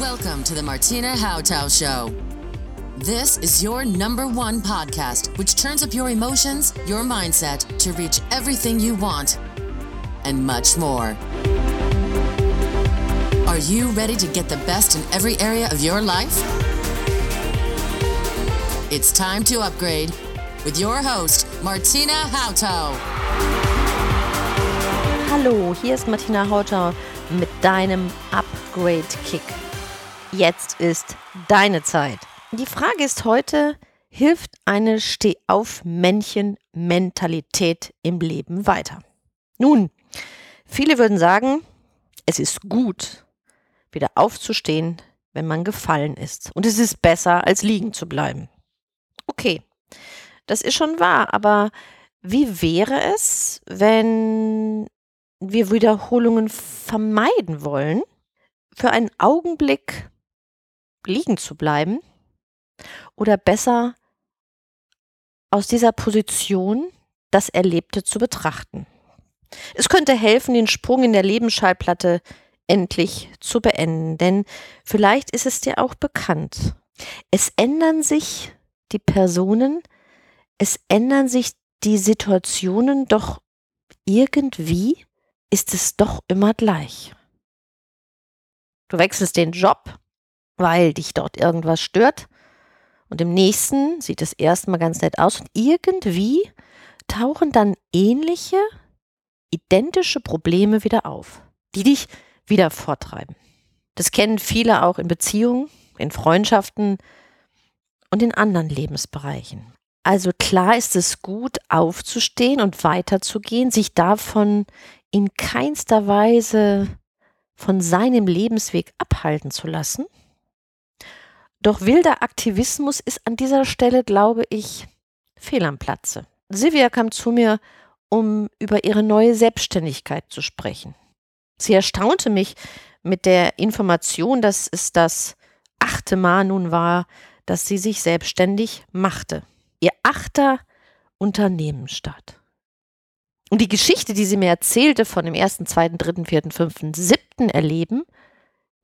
Welcome to the Martina Hautau Show. This is your number one podcast, which turns up your emotions, your mindset to reach everything you want and much more. Are you ready to get the best in every area of your life? It's time to upgrade with your host, Martina Hautau. Hallo, hier ist Martina Hautau mit deinem Upgrade-Kick. Jetzt ist deine Zeit. Die Frage ist heute, hilft eine Steh-auf-Männchen-Mentalität im Leben weiter? Nun, viele würden sagen, es ist gut, wieder aufzustehen, wenn man gefallen ist. Und es ist besser, als liegen zu bleiben. Okay, das ist schon wahr, aber wie wäre es, wenn wir Wiederholungen vermeiden wollen, für einen Augenblick liegen zu bleiben oder besser aus dieser Position das Erlebte zu betrachten. Es könnte helfen, den Sprung in der Lebensschallplatte endlich zu beenden, denn vielleicht ist es dir auch bekannt. Es ändern sich die Personen, es ändern sich die Situationen, doch irgendwie ist es doch immer gleich. Du wechselst den Job, weil dich dort irgendwas stört. Und im nächsten sieht es erstmal ganz nett aus. Und irgendwie tauchen dann ähnliche, identische Probleme wieder auf, die dich wieder vortreiben. Das kennen viele auch in Beziehungen, in Freundschaften und in anderen Lebensbereichen. Also klar ist es gut, aufzustehen und weiterzugehen, sich davon in keinster Weise von seinem Lebensweg abhalten zu lassen. Doch wilder Aktivismus ist an dieser Stelle, glaube ich, fehl am Platze. Silvia kam zu mir, um über ihre neue Selbstständigkeit zu sprechen. Sie erstaunte mich mit der Information, dass es das achte Mal nun war, dass sie sich selbstständig machte. Ihr achter Unternehmensstart. Und die Geschichte, die sie mir erzählte von dem ersten, zweiten, dritten, vierten, fünften, siebten Erleben,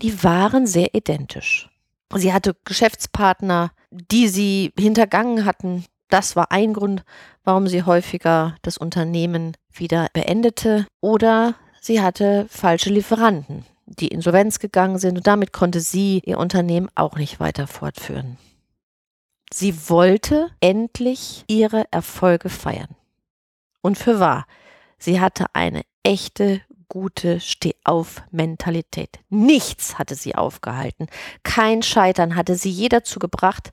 die waren sehr identisch. Sie hatte Geschäftspartner, die sie hintergangen hatten. Das war ein Grund, warum sie häufiger das Unternehmen wieder beendete. Oder sie hatte falsche Lieferanten, die insolvenz gegangen sind und damit konnte sie ihr Unternehmen auch nicht weiter fortführen. Sie wollte endlich ihre Erfolge feiern. Und für wahr, sie hatte eine echte, gute Stehauf-Mentalität. Nichts hatte sie aufgehalten. Kein Scheitern hatte sie je dazu gebracht,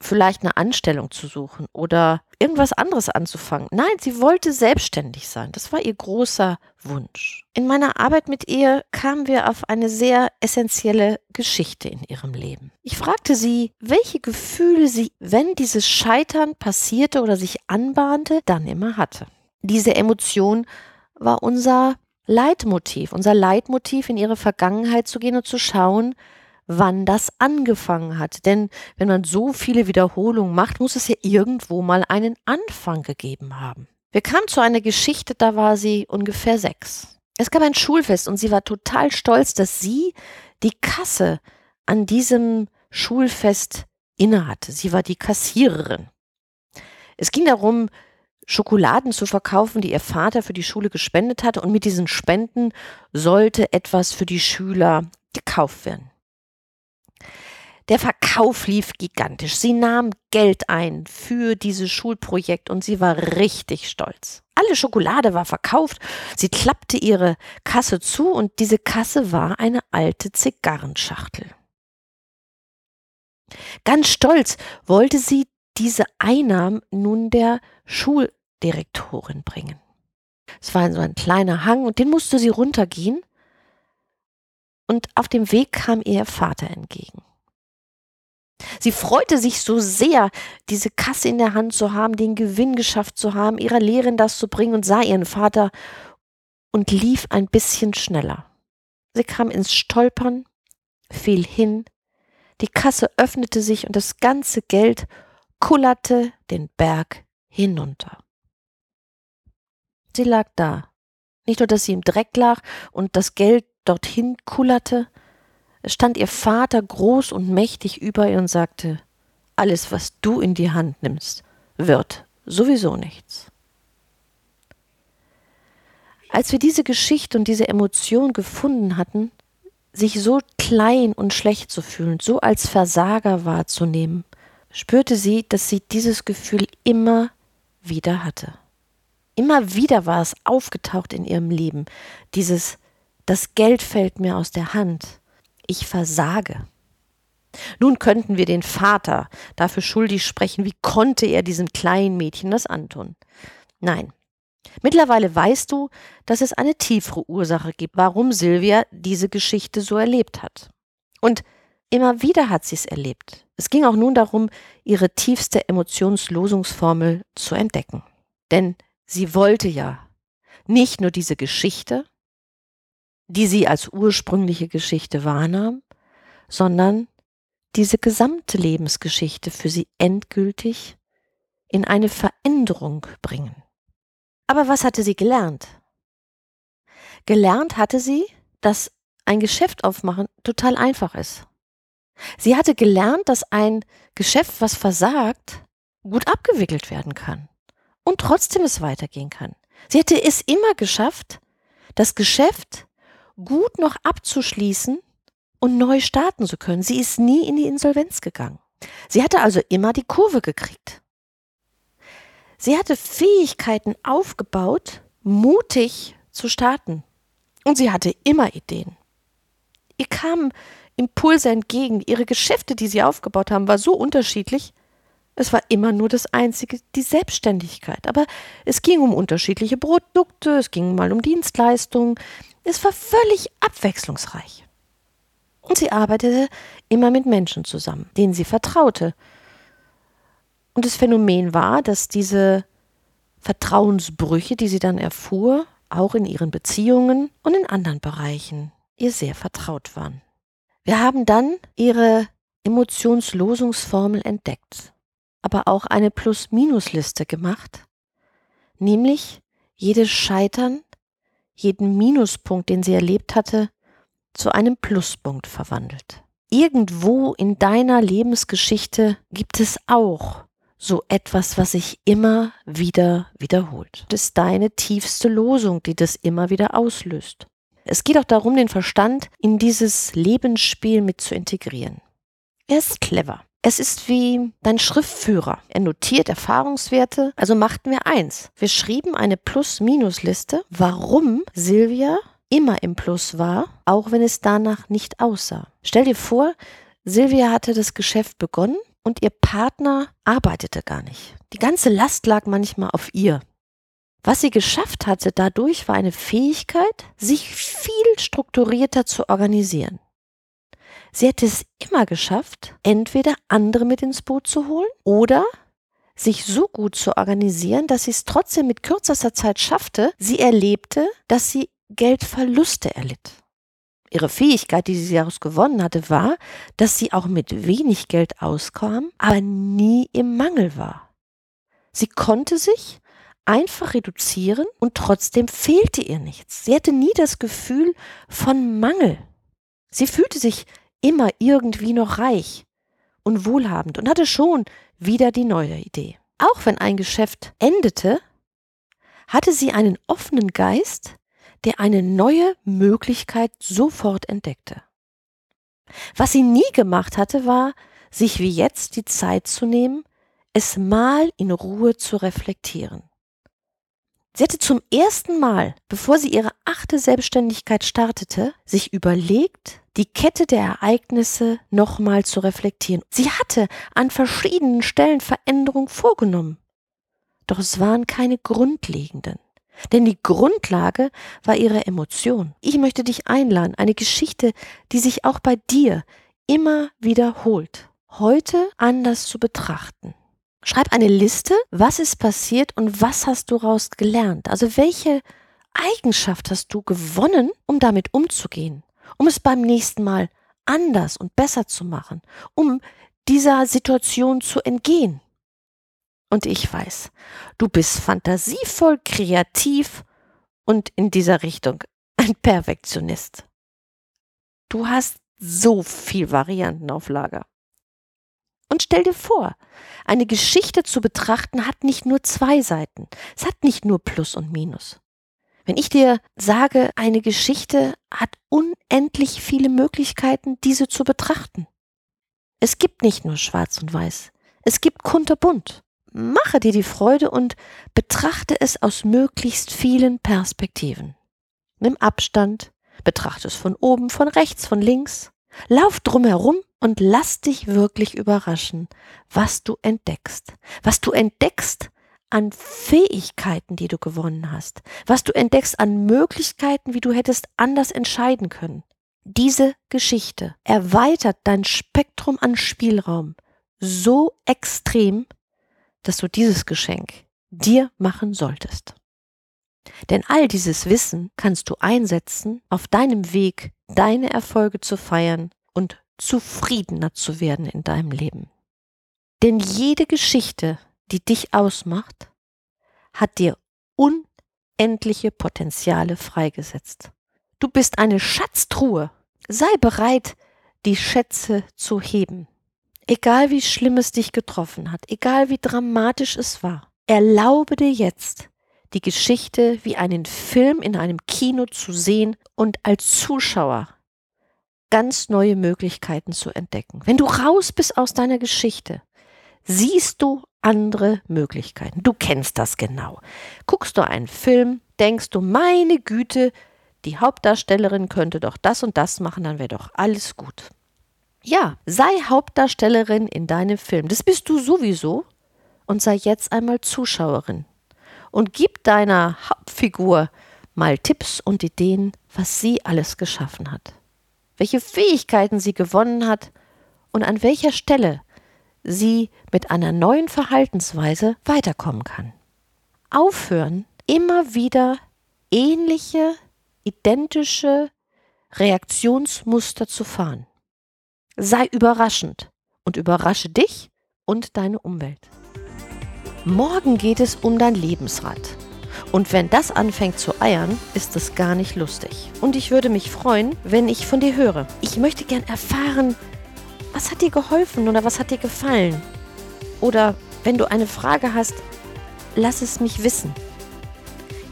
vielleicht eine Anstellung zu suchen oder irgendwas anderes anzufangen. Nein, sie wollte selbstständig sein. Das war ihr großer Wunsch. In meiner Arbeit mit ihr kamen wir auf eine sehr essentielle Geschichte in ihrem Leben. Ich fragte sie, welche Gefühle sie, wenn dieses Scheitern passierte oder sich anbahnte, dann immer hatte. Diese Emotion war unser Leitmotiv, unser Leitmotiv in ihre Vergangenheit zu gehen und zu schauen, wann das angefangen hat. Denn wenn man so viele Wiederholungen macht, muss es ja irgendwo mal einen Anfang gegeben haben. Wir kamen zu einer Geschichte, da war sie ungefähr sechs. Es gab ein Schulfest und sie war total stolz, dass sie die Kasse an diesem Schulfest innehatte. Sie war die Kassiererin. Es ging darum, Schokoladen zu verkaufen, die ihr Vater für die Schule gespendet hatte und mit diesen Spenden sollte etwas für die Schüler gekauft werden. Der Verkauf lief gigantisch. Sie nahm Geld ein für dieses Schulprojekt und sie war richtig stolz. Alle Schokolade war verkauft. Sie klappte ihre Kasse zu und diese Kasse war eine alte Zigarrenschachtel. Ganz stolz wollte sie diese Einnahmen nun der Schuldirektorin bringen. Es war so ein kleiner Hang und den musste sie runtergehen. Und auf dem Weg kam ihr Vater entgegen. Sie freute sich so sehr, diese Kasse in der Hand zu haben, den Gewinn geschafft zu haben, ihrer Lehrerin das zu bringen und sah ihren Vater und lief ein bisschen schneller. Sie kam ins Stolpern, fiel hin, die Kasse öffnete sich und das ganze Geld kullerte den Berg hinunter. Sie lag da. Nicht nur, dass sie im Dreck lag und das Geld dorthin kullerte, stand ihr Vater groß und mächtig über ihr und sagte, alles, was du in die Hand nimmst, wird sowieso nichts. Als wir diese Geschichte und diese Emotion gefunden hatten, sich so klein und schlecht zu fühlen, so als Versager wahrzunehmen, spürte sie, dass sie dieses Gefühl immer wieder hatte. Immer wieder war es aufgetaucht in ihrem Leben, dieses das Geld fällt mir aus der Hand, ich versage. Nun könnten wir den Vater dafür schuldig sprechen, wie konnte er diesem kleinen Mädchen das antun. Nein, Mittlerweile weißt du, dass es eine tiefere Ursache gibt, warum Silvia diese Geschichte so erlebt hat. Und immer wieder hat sie es erlebt. Es ging auch nun darum, ihre tiefste Emotionslosungsformel zu entdecken. Denn sie wollte ja nicht nur diese Geschichte, die sie als ursprüngliche Geschichte wahrnahm, sondern diese gesamte Lebensgeschichte für sie endgültig in eine Veränderung bringen. Aber was hatte sie gelernt? Gelernt hatte sie, dass ein Geschäft aufmachen total einfach ist. Sie hatte gelernt, dass ein Geschäft, was versagt, gut abgewickelt werden kann und trotzdem es weitergehen kann. Sie hätte es immer geschafft, das Geschäft gut noch abzuschließen und neu starten zu können. Sie ist nie in die Insolvenz gegangen. Sie hatte also immer die Kurve gekriegt. Sie hatte Fähigkeiten aufgebaut, mutig zu starten. Und sie hatte immer Ideen. Ihr kamen Impulse entgegen. Ihre Geschäfte, die sie aufgebaut haben, war so unterschiedlich. Es war immer nur das Einzige, die Selbstständigkeit. Aber es ging um unterschiedliche Produkte, es ging mal um Dienstleistungen. Es war völlig abwechslungsreich. Und sie arbeitete immer mit Menschen zusammen, denen sie vertraute, und das Phänomen war, dass diese Vertrauensbrüche, die sie dann erfuhr, auch in ihren Beziehungen und in anderen Bereichen ihr sehr vertraut waren. Wir haben dann ihre Emotionslosungsformel entdeckt, aber auch eine Plus-Minus-Liste gemacht, nämlich jedes Scheitern, jeden Minuspunkt, den sie erlebt hatte, zu einem Pluspunkt verwandelt. Irgendwo in deiner Lebensgeschichte gibt es auch so etwas, was sich immer wieder wiederholt. Das ist deine tiefste Losung, die das immer wieder auslöst. Es geht auch darum, den Verstand in dieses Lebensspiel mit zu integrieren. Er ist clever. Es ist wie dein Schriftführer. Er notiert Erfahrungswerte. Also machten wir eins. Wir schrieben eine Plus-Minus-Liste, warum Silvia immer im Plus war, auch wenn es danach nicht aussah. Stell dir vor, Silvia hatte das Geschäft begonnen und ihr Partner arbeitete gar nicht. Die ganze Last lag manchmal auf ihr. Was sie geschafft hatte dadurch war eine Fähigkeit, sich viel strukturierter zu organisieren. Sie hätte es immer geschafft, entweder andere mit ins Boot zu holen oder sich so gut zu organisieren, dass sie es trotzdem mit kürzester Zeit schaffte. Sie erlebte, dass sie Geldverluste erlitt. Ihre Fähigkeit, die sie daraus gewonnen hatte, war, dass sie auch mit wenig Geld auskam, aber nie im Mangel war. Sie konnte sich einfach reduzieren und trotzdem fehlte ihr nichts. Sie hatte nie das Gefühl von Mangel. Sie fühlte sich immer irgendwie noch reich und wohlhabend und hatte schon wieder die neue Idee. Auch wenn ein Geschäft endete, hatte sie einen offenen Geist, der eine neue Möglichkeit sofort entdeckte. Was sie nie gemacht hatte, war, sich wie jetzt die Zeit zu nehmen, es mal in Ruhe zu reflektieren. Sie hatte zum ersten Mal, bevor sie ihre achte Selbstständigkeit startete, sich überlegt, die Kette der Ereignisse nochmal zu reflektieren. Sie hatte an verschiedenen Stellen Veränderungen vorgenommen. Doch es waren keine grundlegenden. Denn die Grundlage war ihre Emotion. Ich möchte dich einladen, eine Geschichte, die sich auch bei dir immer wiederholt, heute anders zu betrachten. Schreib eine Liste, was ist passiert und was hast du daraus gelernt. Also welche Eigenschaft hast du gewonnen, um damit umzugehen, um es beim nächsten Mal anders und besser zu machen, um dieser Situation zu entgehen. Und ich weiß, du bist fantasievoll, kreativ und in dieser Richtung ein Perfektionist. Du hast so viel Varianten auf Lager. Und stell dir vor, eine Geschichte zu betrachten hat nicht nur zwei Seiten. Es hat nicht nur Plus und Minus. Wenn ich dir sage, eine Geschichte hat unendlich viele Möglichkeiten, diese zu betrachten. Es gibt nicht nur schwarz und weiß. Es gibt kunterbunt. Mache dir die Freude und betrachte es aus möglichst vielen Perspektiven. Nimm Abstand, betrachte es von oben, von rechts, von links. Lauf drumherum und lass dich wirklich überraschen, was du entdeckst. Was du entdeckst an Fähigkeiten, die du gewonnen hast. Was du entdeckst an Möglichkeiten, wie du hättest anders entscheiden können. Diese Geschichte erweitert dein Spektrum an Spielraum so extrem, dass du dieses Geschenk dir machen solltest. Denn all dieses Wissen kannst du einsetzen auf deinem Weg, deine Erfolge zu feiern und zufriedener zu werden in deinem Leben. Denn jede Geschichte, die dich ausmacht, hat dir unendliche Potenziale freigesetzt. Du bist eine Schatztruhe. Sei bereit, die Schätze zu heben. Egal wie schlimm es dich getroffen hat, egal wie dramatisch es war, erlaube dir jetzt, die Geschichte wie einen Film in einem Kino zu sehen und als Zuschauer ganz neue Möglichkeiten zu entdecken. Wenn du raus bist aus deiner Geschichte, siehst du andere Möglichkeiten. Du kennst das genau. Guckst du einen Film, denkst du, meine Güte, die Hauptdarstellerin könnte doch das und das machen, dann wäre doch alles gut. Ja, sei Hauptdarstellerin in deinem Film. Das bist du sowieso. Und sei jetzt einmal Zuschauerin. Und gib deiner Hauptfigur mal Tipps und Ideen, was sie alles geschaffen hat welche Fähigkeiten sie gewonnen hat und an welcher Stelle sie mit einer neuen Verhaltensweise weiterkommen kann. Aufhören, immer wieder ähnliche, identische Reaktionsmuster zu fahren. Sei überraschend und überrasche dich und deine Umwelt. Morgen geht es um dein Lebensrad. Und wenn das anfängt zu eiern, ist es gar nicht lustig. Und ich würde mich freuen, wenn ich von dir höre. Ich möchte gern erfahren, was hat dir geholfen oder was hat dir gefallen? Oder wenn du eine Frage hast, lass es mich wissen.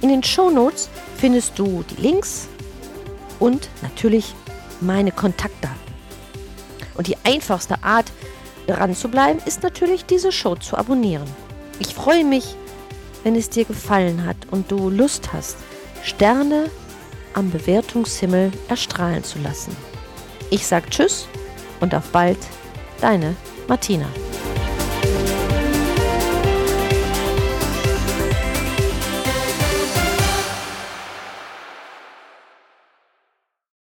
In den Shownotes findest du die Links und natürlich meine Kontaktdaten. Und die einfachste Art, dran zu bleiben, ist natürlich, diese Show zu abonnieren. Ich freue mich, wenn es dir gefallen hat und du Lust hast, Sterne am Bewertungshimmel erstrahlen zu lassen. Ich sag Tschüss und auf bald, deine Martina.